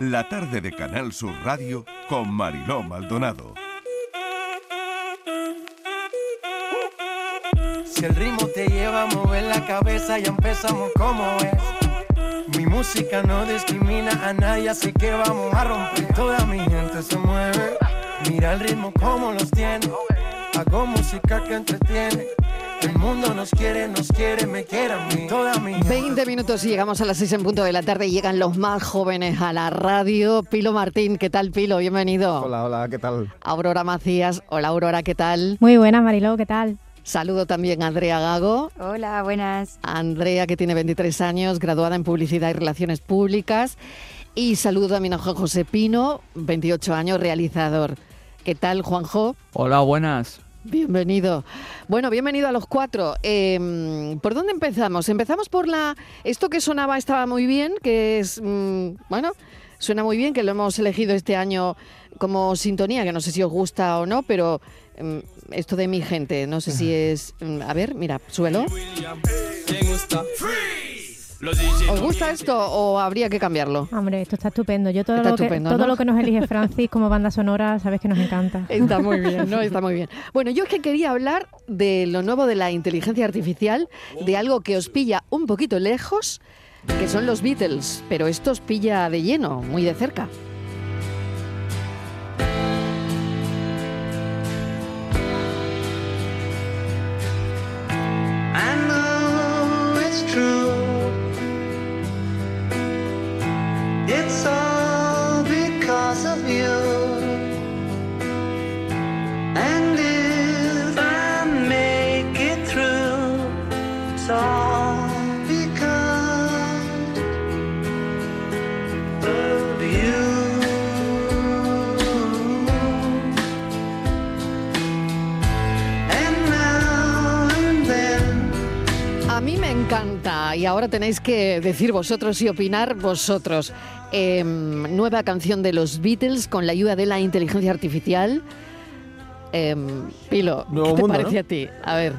La tarde de Canal Sur Radio con Mariló Maldonado. Si el ritmo te lleva a mover la cabeza, ya empezamos como es. Mi música no discrimina a nadie, así que vamos a romper. Toda mi gente se mueve. Mira el ritmo como los tiene. Hago música que entretiene. El mundo nos quiere, nos quiere, me quiere a mí. Toda mi 20 minutos y llegamos a las 6 en punto de la tarde y llegan los más jóvenes a la radio. Pilo Martín, ¿qué tal Pilo? Bienvenido. Hola, hola, ¿qué tal? Aurora Macías, hola Aurora, ¿qué tal? Muy buenas, Mariló, ¿qué tal? Saludo también a Andrea Gago. Hola, buenas. Andrea, que tiene 23 años, graduada en Publicidad y Relaciones Públicas. Y saludo también a Juan José Pino, 28 años, realizador. ¿Qué tal, Juanjo? Hola, buenas. Bienvenido. Bueno, bienvenido a los cuatro. Eh, ¿Por dónde empezamos? Empezamos por la... Esto que sonaba estaba muy bien, que es... mm, bueno, suena muy bien, que lo hemos elegido este año como sintonía, que no sé si os gusta o no, pero mm, esto de mi gente, no sé si es... mm, a ver, mira, suelo. ¿Os gusta esto o habría que cambiarlo? Hombre, esto está estupendo. Yo todo, Está lo, que, todo ¿no? lo que nos elige Francis como banda sonora, sabes que nos encanta. Está muy bien, ¿no? Está muy bien. Bueno, yo es que quería hablar de lo nuevo de la inteligencia artificial, de algo que os pilla un poquito lejos, que son los Beatles, pero esto os pilla de lleno, muy de cerca. Ahora tenéis que decir vosotros y opinar vosotros. Em, nueva canción de los Beatles con la ayuda de la inteligencia artificial. Em, Pilo, Nuevo ¿qué te mundo, parece ¿no? a ti? A ver,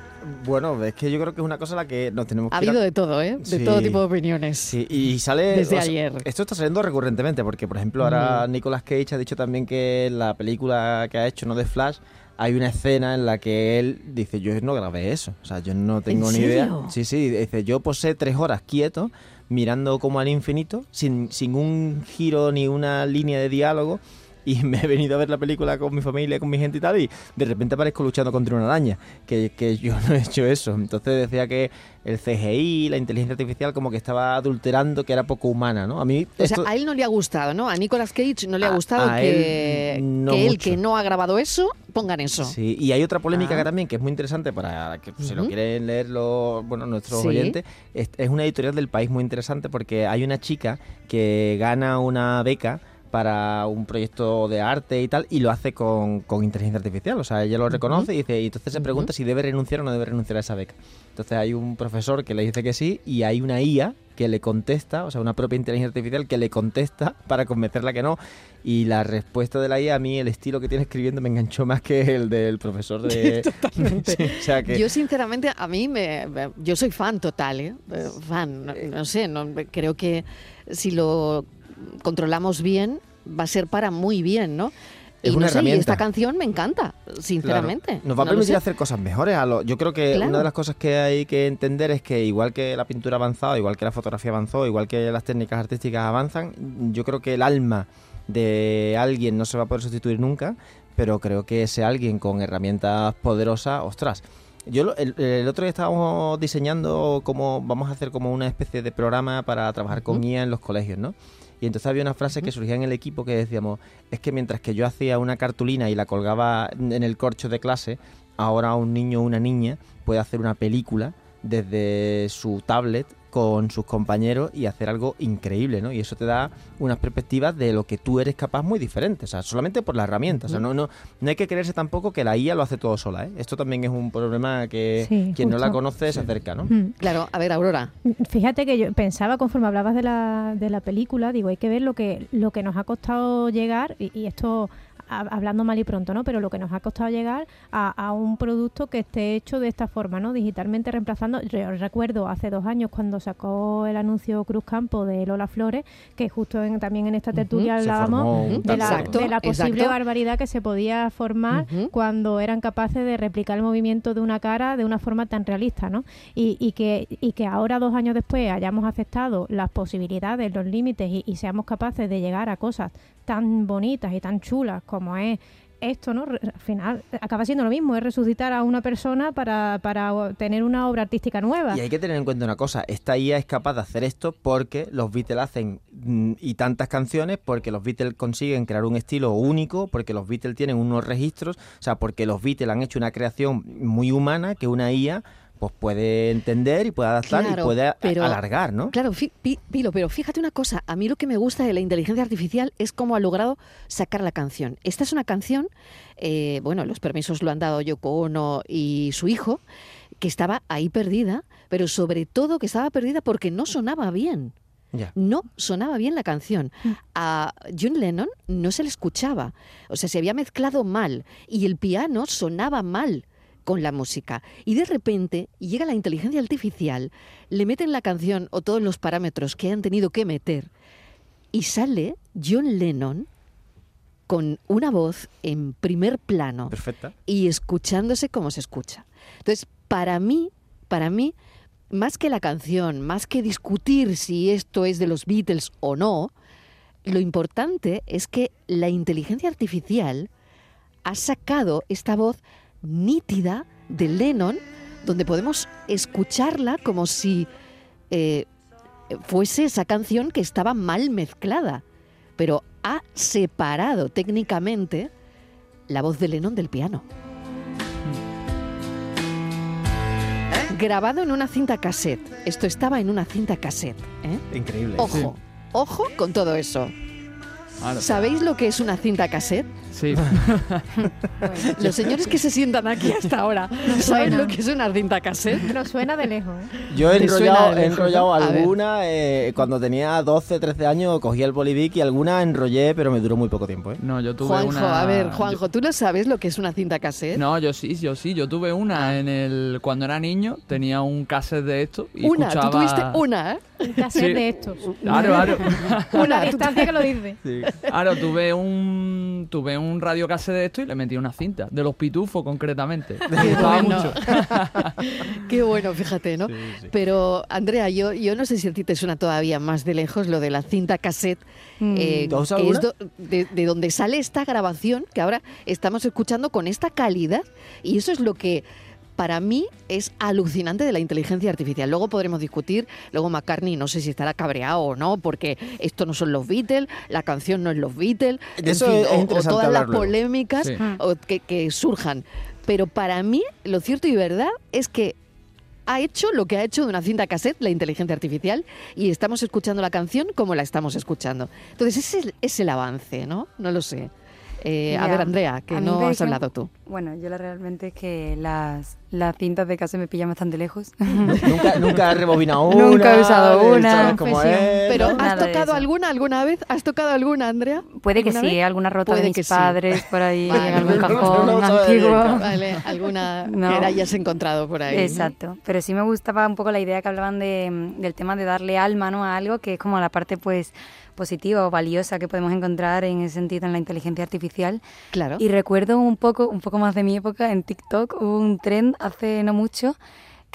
Bueno, es que yo creo que es una cosa a la que nos tenemos que ha ir a- habido de todo, ¿eh? De Sí. todo tipo de opiniones. Sí, y sale... Desde o sea, ayer. Esto está saliendo recurrentemente, porque por ejemplo ahora Nicolas Cage ha dicho también que la película que ha hecho, no de Flash, hay una escena en la que él dice, yo no grabé eso, o sea, yo no tengo ni idea. Sí, sí, dice, yo posé tres horas quieto, mirando como al infinito, sin, sin un giro ni una línea de diálogo, y me he venido a ver la película con mi familia, con mi gente y tal, y de repente aparezco luchando contra una araña, que, que yo no he hecho eso. Entonces decía que el CGI, la inteligencia artificial, como que estaba adulterando, que era poco humana, ¿no? A mí O sea, a él no le ha gustado, ¿no? A Nicolas Cage no le ha gustado a que, él no que él, mucho. que no ha grabado eso, pongan eso. Sí, y hay otra polémica Ah. que también que es muy interesante para que si lo quieren leer los, bueno, nuestros Sí. oyentes. Es, es una editorial del país muy interesante porque hay una chica que gana una beca para un proyecto de arte y tal, y lo hace con, con inteligencia artificial. O sea, ella lo reconoce y dice, y entonces se pregunta si debe renunciar o no debe renunciar a esa beca. Entonces hay un profesor que le dice que sí, y hay una IA que le contesta, o sea, una propia inteligencia artificial que le contesta para convencerla que no. Y la respuesta de la IA, a mí el estilo que tiene escribiendo me enganchó más que el del profesor de... Totalmente. Sí, o sea que... Yo sinceramente, a mí me, yo soy fan total, ¿eh? Eh, fan, no, no sé, no, creo que si lo controlamos bien va a ser para muy bien, ¿no? Es y una no sé, y esta canción me encanta, sinceramente. Claro. Nos va a No permitir hacer cosas mejores. A lo, yo creo que Claro. una de las cosas que hay que entender es que igual que la pintura ha avanzado, igual que la fotografía avanzó, igual que las técnicas artísticas avanzan, yo creo que el alma de alguien no se va a poder sustituir nunca, pero creo que ese alguien con herramientas poderosas, ostras. Yo el, el otro día estábamos diseñando cómo vamos a hacer como una especie de programa para trabajar con IA en los colegios, ¿no? Y entonces había una frase que surgía en el equipo que decíamos, es que mientras que yo hacía una cartulina y la colgaba en el corcho de clase, ahora un niño o una niña puede hacer una película desde su tablet con sus compañeros y hacer algo increíble, ¿no? Y eso te da unas perspectivas de lo que tú eres capaz muy diferentes, o sea, solamente por la herramienta. O sea, no, no, no hay que creerse tampoco que la IA lo hace todo sola, ¿eh? Esto también es un problema que Sí, quien no la conoce se acerca, ¿no? Mm. Claro, a ver, Aurora. Fíjate que yo pensaba conforme hablabas de la, de la película, digo, hay que ver lo que, lo que nos ha costado llegar y, y esto hablando mal y pronto, ¿no? Pero lo que nos ha costado llegar a, a un producto que esté hecho de esta forma, ¿no? Digitalmente reemplazando. Yo recuerdo hace dos años cuando sacó el anuncio Cruz Campo de Lola Flores, que justo en- también en esta tertulia hablábamos de la, de la posible exacto. barbaridad que se podía formar cuando eran capaces de replicar el movimiento de una cara de una forma tan realista, ¿no? Y, y que, y que ahora, dos años después, hayamos aceptado las posibilidades, los límites y, y seamos capaces de llegar a cosas tan bonitas y tan chulas como es esto, ¿no? Al final acaba siendo lo mismo, es resucitar a una persona para, para tener una obra artística nueva. Y hay que tener en cuenta una cosa, esta IA es capaz de hacer esto porque los Beatles hacen mm, y tantas canciones, porque los Beatles consiguen crear un estilo único, porque los Beatles tienen unos registros, o sea, porque los Beatles han hecho una creación muy humana que una IA pues puede entender y puede adaptar Claro, y puede pero- alargar, ¿no? Claro, Pilo, pero fíjate una cosa, a mí lo que me gusta de la inteligencia artificial es cómo ha logrado sacar la canción. Esta es una canción, eh, bueno, los permisos lo han dado Yoko Ono y su hijo, que estaba ahí perdida, pero sobre todo que estaba perdida porque no sonaba bien. No sonaba bien la canción. A John Lennon no se le escuchaba. O sea, se había mezclado mal y el piano sonaba mal con la música. Y de repente llega la inteligencia artificial, le meten la canción o todos los parámetros que han tenido que meter y sale John Lennon con una voz en primer plano Perfecta. y escuchándose como se escucha. Entonces, para mí, para mí, más que la canción, más que discutir si esto es de los Beatles o no, lo importante es que la inteligencia artificial ha sacado esta voz nítida de Lennon, donde podemos escucharla como si eh, fuese esa canción que estaba mal mezclada, pero ha separado técnicamente la voz de Lennon del piano. Grabado en una cinta cassette. Esto estaba en una cinta cassette. ¿eh? Increíble. Ojo, ojo con todo eso. Ahora, ¿Sabéis lo que es una cinta cassette? sí. Los señores que se sientan aquí hasta ahora, ¿saben lo que es una cinta cassette? Pero suena de lejos. ¿eh? Yo he ¿Te suena enrollado, he enrollado alguna, eh, cuando tenía 12, 13 años cogí el bolivic y alguna enrollé, pero me duró muy poco tiempo. ¿eh? No, yo tuve Juanjo, una... a ver, Juanjo, ¿tú no sabes lo que es una cinta cassette? No, yo sí, yo sí. Yo tuve una en el... Cuando era niño tenía un cassette de esto y una, escuchaba... tú tuviste una, ¿eh? Un cassette Sí. de estos. Claro, claro. Una distancia que lo dice. Claro, tuve un tuve un radio cassette de esto y le metí una cinta, de los pitufos concretamente. Me Qué gustaba bueno. mucho. Qué bueno, fíjate, ¿no? Pero, Andrea, yo, yo no sé si a ti te suena todavía más de lejos lo de la cinta cassette, eh, ¿Tú has que usado es do- de, de donde sale esta grabación que ahora estamos escuchando con esta calidad. Y eso es lo que para mí es alucinante de la inteligencia artificial. Luego podremos discutir, luego McCartney no sé si estará cabreado o no, porque esto no son los Beatles, la canción no es los Beatles, De eso es o- todas las polémicas Sí. que, que surjan. Pero para mí, lo cierto y verdad es que ha hecho lo que ha hecho de una cinta cassette la inteligencia artificial y estamos escuchando la canción como la estamos escuchando. Entonces, ese es, es el avance, ¿no? No lo sé. Eh, a ver, Andrea, que no has hablado tú. Bueno, yo la realmente es que las, las cintas de casa me pillan bastante lejos. nunca, nunca he rebobinado una. Nunca he usado eh, una. Pero, ¿no? ¿has tocado alguna alguna vez? ¿Has tocado alguna, Andrea? Puede que ¿Alguna sí, vez? alguna rota Puede de mis que sí. padres por ahí, Vale. en algún cajón no, no, antiguo. Vale, alguna No. que hayas encontrado por ahí. ¿no? Exacto, pero sí me gustaba un poco la idea que hablaban de, mm, del tema de darle alma ¿no? a algo que es como la parte pues positiva o valiosa que podemos encontrar en ese sentido en la inteligencia artificial. Claro. Y recuerdo un poco, un poco más de mi época, en TikTok hubo un hace no mucho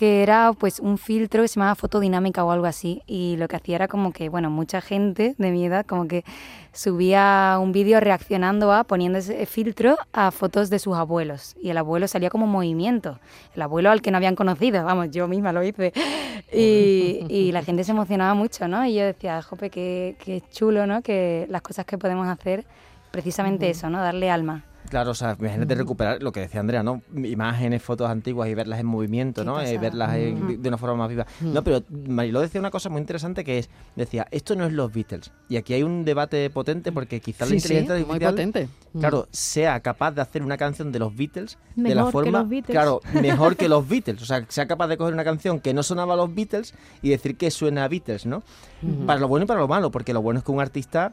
que era pues un filtro que se llamaba fotodinámica o algo así y lo que hacía era como que bueno mucha gente de mi edad como que subía un vídeo reaccionando a poniendo ese filtro a fotos de sus abuelos y el abuelo salía como en movimiento el abuelo al que no habían conocido vamos yo misma lo hice y, y la gente se emocionaba mucho no y yo decía jope qué, qué chulo no que las cosas que podemos hacer precisamente eso no darle alma Claro, o sea, imagínate recuperar lo que decía Andrea, ¿no? Imágenes, fotos antiguas y verlas en movimiento, ¿no? Eh, verlas en- de, de una forma más viva. No, pero Mariló decía una cosa muy interesante que es, decía, esto no es los Beatles. Y aquí hay un debate potente porque quizás la Sí, sí, inteligencia muy artificial, potente. Mm. claro, sea capaz de hacer una canción de los Beatles de la Mejor que forma, los Beatles. claro, mejor que los Beatles. O sea, sea capaz de coger una canción que no sonaba a los Beatles y decir que suena a Beatles, ¿no? Para lo bueno y para lo malo, porque lo bueno es que un artista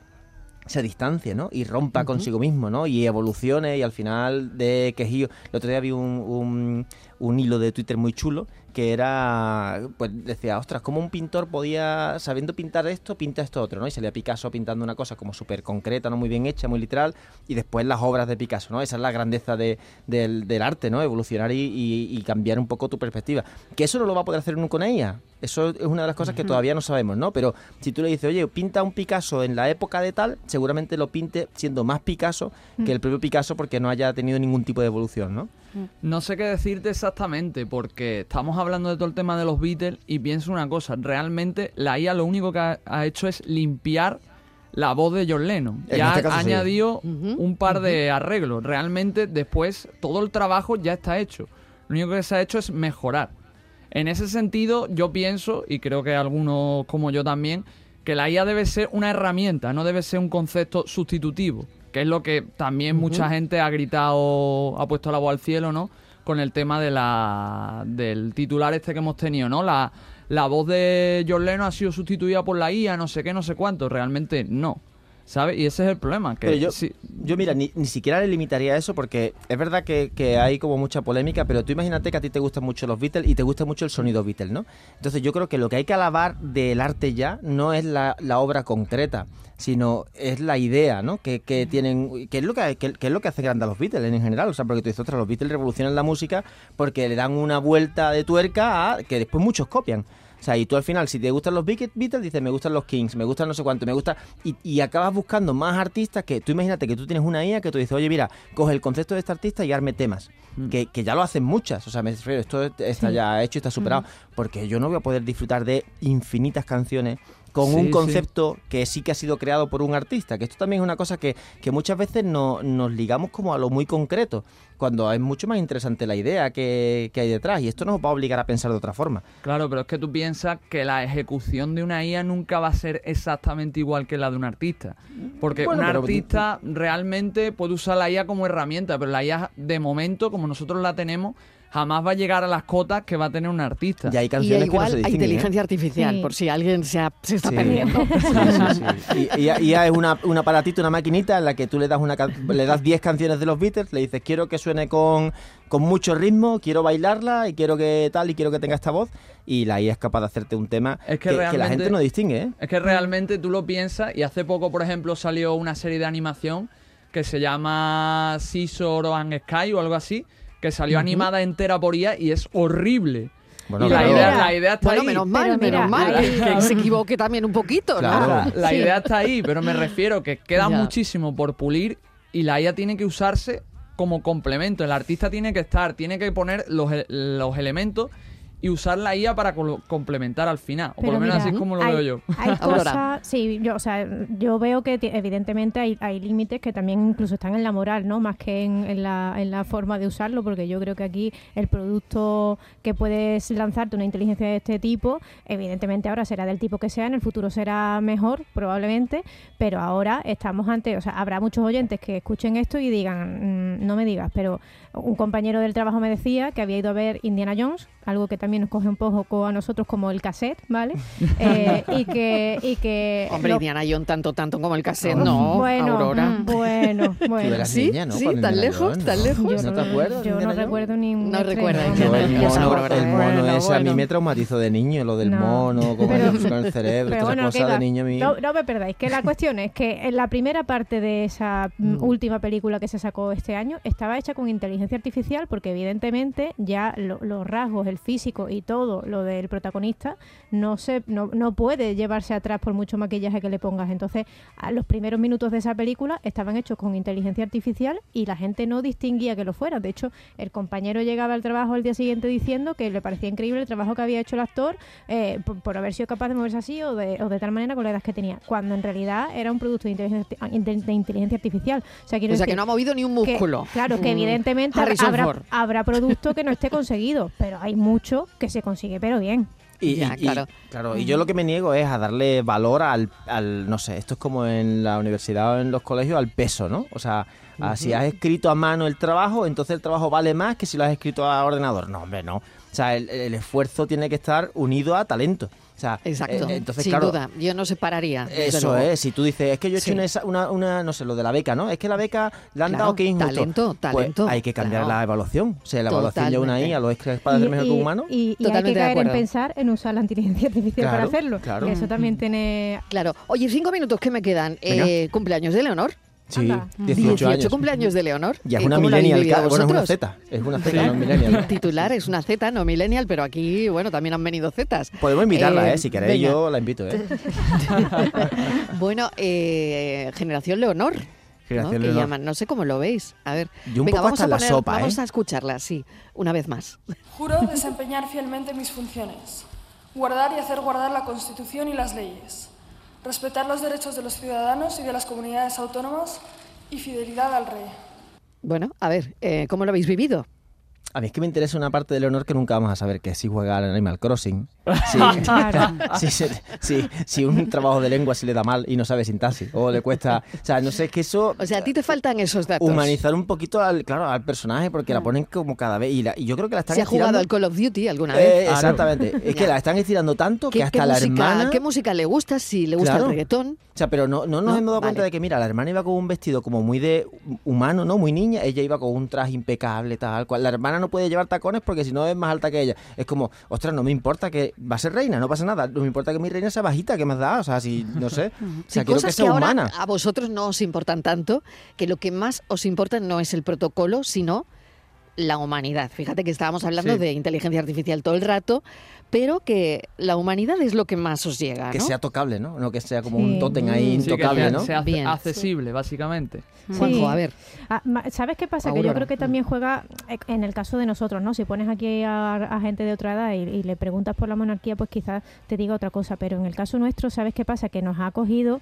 se distancie, ¿no? Y rompa consigo mismo, ¿no? Y evolucione y al final de quejío. El otro día vi un, un, un hilo de Twitter muy chulo que era, pues decía, ostras, ¿cómo un pintor podía, sabiendo pintar esto, pinta esto otro, ¿no? Y salía Picasso pintando una cosa como súper concreta, ¿no? Muy bien hecha, muy literal, y después las obras de Picasso, ¿no? Esa es la grandeza de- del, del arte, ¿no? Evolucionar y, y- y cambiar un poco tu perspectiva. Que eso no lo va a poder hacer uno con ella. Eso es una de las cosas que todavía no sabemos, ¿no? Pero si tú le dices, oye, pinta un Picasso en la época de tal, seguramente lo pinte siendo más Picasso que el propio Picasso porque no haya tenido ningún tipo de evolución, ¿no? No sé qué decirte exactamente, porque estamos hablando de todo el tema de los Beatles y pienso una cosa, realmente la IA lo único que ha, ha hecho es limpiar la voz de John Lennon. En Ya este ha sí. añadido un par de arreglos. Realmente después todo el trabajo ya está hecho. Lo único que se ha hecho es mejorar. En ese sentido, yo pienso, y creo que algunos como yo también, que la IA debe ser una herramienta, no debe ser un concepto sustitutivo, que es lo que también mucha gente ha gritado, ha puesto la voz al cielo, ¿no? Con el tema de la, del titular este que hemos tenido, ¿no? La, la voz de John Lennon ha sido sustituida por la IA, no sé qué, no sé cuánto. Realmente no. ¿Sabes? Y ese es el problema. Que Pero yo, sí- yo mira, ni, ni siquiera le limitaría eso porque es verdad que, que hay como mucha polémica, pero tú imagínate que a ti te gustan mucho los Beatles y te gusta mucho el sonido Beatles, ¿no? Entonces yo creo que lo que hay que alabar del arte ya no es la, la obra concreta, sino es la idea, ¿no? Que, que tienen, que es lo que, que, que es lo que hace grande a los Beatles en general, o sea, porque tú dices, ostras, los Beatles revolucionan la música porque le dan una vuelta de tuerca a que después muchos copian. O sea, y tú al final, si te gustan los Beat- Beatles, dices, me gustan los Kings, me gustan no sé cuánto, me gusta... Y, y acabas buscando más artistas que... Tú imagínate que tú tienes una IA que tú dices, oye, mira, coge el concepto de este artista y arme temas. Que, que ya lo hacen muchas. O sea, me refiero, esto está Sí. ya hecho y está superado. Porque yo no voy a poder disfrutar de infinitas canciones con Sí, un sí. concepto que sí que ha sido creado por un artista. Que esto también es una cosa que, que muchas veces no, nos ligamos como a lo muy concreto, cuando es mucho más interesante la idea que, que hay detrás. Y esto nos va a obligar a pensar de otra forma. Claro, pero es que tú piensas que la ejecución de una IA nunca va a ser exactamente igual que la de un artista. Porque Bueno, un pero- artista realmente puede usar la IA como herramienta, pero la IA de momento, como nosotros la tenemos, jamás va a llegar a las cotas que va a tener un artista. Y hay Y canciones que no igual se hay distinguen, ¿eh? inteligencia artificial, Sí. por si alguien se, ha- se está Sí. perdiendo. Sí, sí, sí. Y, y- y es una, un aparatito, una maquinita en la que tú le das una can- le das 10 canciones de los Beatles, le dices quiero que suene con, con mucho ritmo, quiero bailarla y quiero que tal y quiero que tenga esta voz y la IA es capaz de hacerte un tema Es que, que que la realmente- gente no distingue, ¿eh? Es que realmente tú lo piensas y hace poco, por ejemplo, salió una serie de animación que se llama Scissor and Sky o algo así, que salió animada entera por IA y es horrible. Bueno, y la claro. idea, la idea está Bueno, ahí. menos mal, mira, menos mal. Que se equivoque también un poquito, ¿no? Claro. La, la Sí. idea está ahí, pero me refiero que queda Ya. muchísimo por pulir y la IA tiene que usarse como complemento. El artista tiene que estar, tiene que poner los, e- los elementos y usar la IA para complementar al final. O por lo menos mira, así es como lo hay- veo yo. Hay cosas, sí, yo, o sea, yo veo que evidentemente hay, hay límites que también incluso están en la moral, ¿no? Más que en, en la, en la forma de usarlo, porque yo creo que aquí el producto que puedes lanzarte una inteligencia de este tipo, evidentemente ahora será del tipo que sea, en el futuro será mejor, probablemente, pero ahora estamos ante, o sea, habrá muchos oyentes que escuchen esto y digan, mm, no me digas, pero un compañero del trabajo me decía que había ido a ver Indiana Jones, algo que también nos coge un poco a nosotros como el cassette, ¿vale? Eh, y que... Y que Hombre, lo- Indiana Jones tanto, tanto como el cassette, no, bueno, Aurora. mm, bueno, Tú bueno. eras ¿Sí? niña, ¿no? Sí, tan Indiana lejos, Jones, tan lejos. ¿No te acuerdas? Yo no recuerdo ni un No. Yo Indiana el mono, Aurora. el mono Bueno, ese a mí bueno. me traumatizó de niño, lo del No. mono, con, Pero- el, con el cerebro, Pero todas bueno, cosas de niño a mí. no, no me perdáis, que la cuestión es que en la primera parte de esa mm, última película que se sacó este año estaba hecha con inteligencia artificial porque evidentemente ya lo- los rasgos, el físico y todo lo del protagonista no se no, no puede llevarse atrás por mucho maquillaje que le pongas. Entonces, a los primeros minutos de esa película estaban hechos con inteligencia artificial y la gente no distinguía que lo fuera. De hecho, el compañero llegaba al trabajo al día siguiente diciendo que le parecía increíble el trabajo que había hecho el actor eh, por, por haber sido capaz de moverse así o de, o de tal manera con la edad que tenía, cuando en realidad era un producto de inteligencia, de- de inteligencia artificial. O sea, quiero O sea, decir que no ha movido ni un que- músculo. claro, que Mm. evidentemente habrá, habrá producto que no esté conseguido, pero hay mucho que se consigue, pero bien. Y, Ya, y- y- claro. claro, y yo lo que me niego es a darle valor al, al, no sé, esto es como en la universidad o en los colegios, al peso, ¿no? O sea, a si has escrito a mano el trabajo, entonces el trabajo vale más que si lo has escrito a ordenador. No, hombre, no. O sea, el, el esfuerzo tiene que estar unido a talento. O sea, Exacto. eh, entonces, Sin claro, duda. Yo no separaría. Eso es, si tú dices, es que yo he hecho Sí. una, esa- una, una, no sé, lo de la beca, ¿no? Es que la beca le han Claro, dado que injusto. talento, Pues talento, hay que cambiar claro. la evaluación. O sea, la evaluación ya una Totalmente. ahí a los ex para ser mejor que un humano. y- y hay que Totalmente de caer en pensar en usar la inteligencia artificial para hacerlo. claro. Que eso también tiene... Claro. Oye, cinco minutos que me quedan. Eh, cumpleaños de Leonor. Sí, Anda. 18 años. cumpleaños de Leonor. Ya es Eh, una ¿cómo lo habéis millennial, ca- bueno, es una? Z, es una Z, Sí. no es millennial. Titular es una Z, no millennial, pero aquí, bueno, también han venido Zetas. Podemos invitarla, Eh, ¿eh? Si queréis, venga. yo la invito, ¿eh? Bueno, eh, generación Leonor. ¿no? Generación Que Leonor. llaman, no sé cómo lo veis. A ver, Yo un venga, poco vamos hasta a en la poner, sopa, vamos ¿eh? a escucharla, sí, una vez más. Juro desempeñar fielmente mis funciones, guardar y hacer guardar la Constitución y las leyes, respetar los derechos de los ciudadanos y de las comunidades autónomas y fidelidad al rey. Bueno, a ver, eh, ¿cómo lo habéis vivido? A mí es que me interesa una parte de Leonor que nunca vamos a saber, que es si juega al Animal Crossing, si, Claro. si, se- si- si un trabajo de lengua se le da mal y no sabe sintaxis, o le cuesta... O sea, no sé, es que eso... O sea, a ti te faltan esos datos. Humanizar un poquito al, claro, al personaje porque la ponen como cada vez y, la- y yo creo que la están ¿Se ha jugado estirando- al Call of Duty alguna Eh, vez? Exactamente. Es que la están estirando tanto que ¿Qué, hasta la música, hermana... ¿Qué música le gusta? Si le gusta Claro. el reggaetón. O sea, pero no, no nos No, hemos dado cuenta vale. de que, mira, la hermana iba con un vestido como muy de humano, ¿no? Muy niña. Ella iba con un traje impecable, tal cual. La hermana no puede llevar tacones porque si no es más alta que ella. Es como, ostras, no me importa que va a ser reina, no pasa nada. No me importa que mi reina sea bajita, ¿qué más da? O sea, si, no sé. O Sí, sea, quiero cosas que sea ahora humana. a vosotros no os importan tanto, que lo que más os importa no es el protocolo, sino la humanidad. Fíjate que estábamos hablando Sí. de inteligencia artificial todo el rato, pero que la humanidad es lo que más os llega, Que ¿no? sea tocable, ¿no? No que sea como Sí. un tótem ahí. Sí, que intocable, sea, ¿no? sea ac- Bien. accesible, básicamente. Juanjo, Sí. a ver. Ah, ¿Sabes qué pasa? Que yo creo que también juega eh, en el caso de nosotros, ¿no? Si pones aquí a, a gente de otra edad y, y le preguntas por la monarquía, pues quizás te diga otra cosa. Pero en el caso nuestro, ¿sabes qué pasa? Que nos ha acogido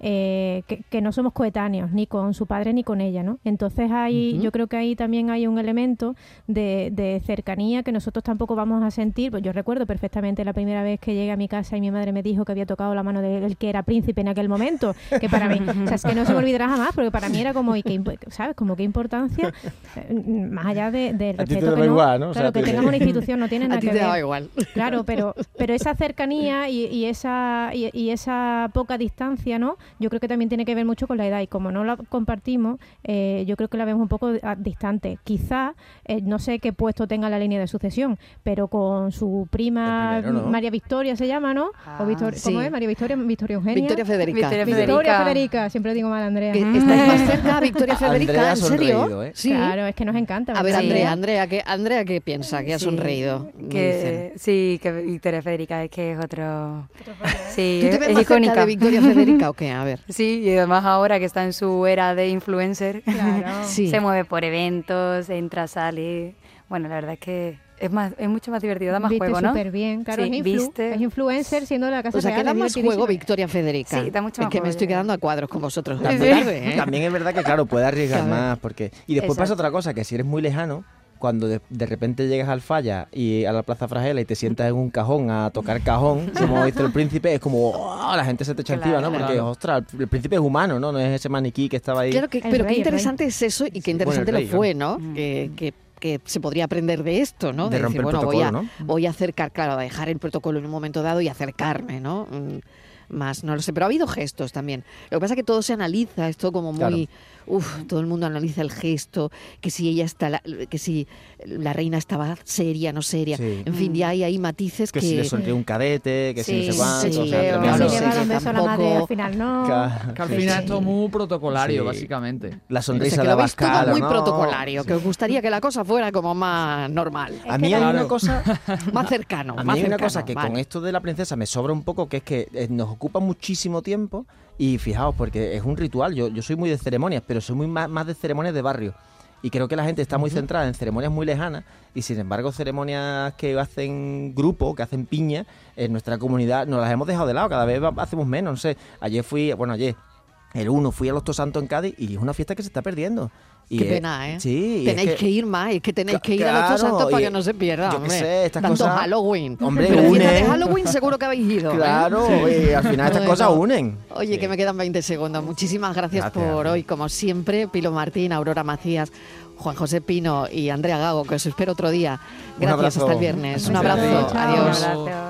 eh, que, que no somos coetáneos, ni con su padre ni con ella, ¿no? Entonces ahí, yo creo que ahí también hay un elemento de, de cercanía que nosotros tampoco vamos a sentir. Pues yo recuerdo perfectamente la primera vez que llegué a mi casa y mi madre me dijo que había tocado la mano del que era príncipe en aquel momento, que para mí, o sea, es que no se me olvidará jamás, porque para mí era como, y qué imp- ¿sabes? Como qué importancia, eh, más allá de, del respeto que, no, igual, ¿no? O claro, sea, que una institución no tiene A nada que te ver. igual. Claro, pero, pero esa cercanía y, y esa y, y esa poca distancia, ¿no? Yo creo que también tiene que ver mucho con la edad y como no la compartimos, eh, yo creo que la vemos un poco a- distante. Quizá, eh, no sé qué puesto tenga la línea de sucesión, pero con su prima El primero, ¿no? María Victoria se llama, ¿no? Ah, o Victor- ¿Cómo es? María Victoria, Victoria Eugenia. Victoria Federica. Victoria Victoria Federica. Siempre digo mal, Andrea. Que estáis más cerca Victoria Federica, Andrea ¿en serio? sonreído, ¿eh? Sí. Claro, es que nos encanta. A ver. Andrea, Andrea, ¿qué, Andrea, ¿qué piensa? Que ha sonreído. Que, sí, que Victoria Federica es que es otro... Sí, ¿Tú te es, ves es más cerca icónica. de Victoria Federica o qué? A ver. Sí, y además ahora que está en su era de influencer, Claro. Sí. se mueve por eventos, entra, sale. Bueno, la verdad es que es más es mucho más divertido, da más Viste juego, ¿no? súper bien, claro, Sí, es, influ- viste. es influencer siendo de la casa O sea, que da es más juego. Victoria Federica. Sí, da mucho Es más que me estoy ya. quedando a cuadros con vosotros. Tarde, ¿eh? También es verdad que, claro, puede arriesgar más. porque Y después pasa otra cosa, que si eres muy lejano, cuando de, de repente llegas al falla y a la Plaza Fragela y te sientas en un cajón a tocar cajón, como dice el príncipe, es como, "Oh", la gente se te echa encima, ¿no? Porque, Claro. ostras, el príncipe es humano, ¿no? No es ese maniquí que estaba ahí. Claro que, pero rey, qué interesante es eso y qué interesante Bueno, el rey, lo fue, ¿no? Mm. Que, que- que se podría aprender de esto, ¿no? De decir, romper el bueno, voy a, protocolo, ¿no? voy a acercar, claro, a dejar el protocolo en un momento dado y acercarme, ¿no? Mm, Más, no lo sé, pero ha habido gestos también. Lo que pasa es que todo se analiza, esto como muy, uf, todo el mundo analiza el gesto, que si ella está, la- que si la reina estaba seria, no seria, Sí. en fin, ya hay ahí matices Que que, si le sonríe un cadete, que si no Sí, sé cuánto, sí, o sea, tremendo. Que Claro, si sí, un beso a la madre al final no. Ca- Que al sí, final sí. esto es muy protocolario, Sí. básicamente. La o sea, sonrisa que de Abascal, muy ¿no? protocolario, que os gustaría que la cosa fuera como más normal, A mí hay Claro. una cosa más cercano. A mí más hay una cercano, cosa que vale. con esto de la princesa me sobra un poco, que es que eh, nos ocupa muchísimo tiempo y fijaos, porque es un ritual, yo, yo soy muy de ceremonias, pero soy muy más, más de ceremonias de barrio. Y creo que la gente está muy centrada en ceremonias muy lejanas y sin embargo ceremonias que hacen grupo, que hacen piña, en nuestra comunidad nos las hemos dejado de lado, cada vez hacemos menos, no sé. Ayer fui, bueno, ayer, el 1 fui a Los Tosantos en Cádiz y es una fiesta que se está perdiendo. Y Qué es- pena, ¿eh? Sí. es Tenéis que, ir más, es que tenéis que ir a los santos para que no se pierda. yo qué hombre. sé, estas Tanto cosas- Halloween. Hombre, Pero de. Halloween seguro que habéis ido. ¿eh? Claro, y al final estas Bueno. cosas unen. Oye, Sí. que me quedan 20 segundos. Muchísimas gracias, Gracias. por hoy. Como siempre, Pilo Martín, Aurora Macías, Juan José Pino y Andrea Gago, que os espero otro día. Gracias, hasta el viernes. Un abrazo. Adiós. Un abrazo.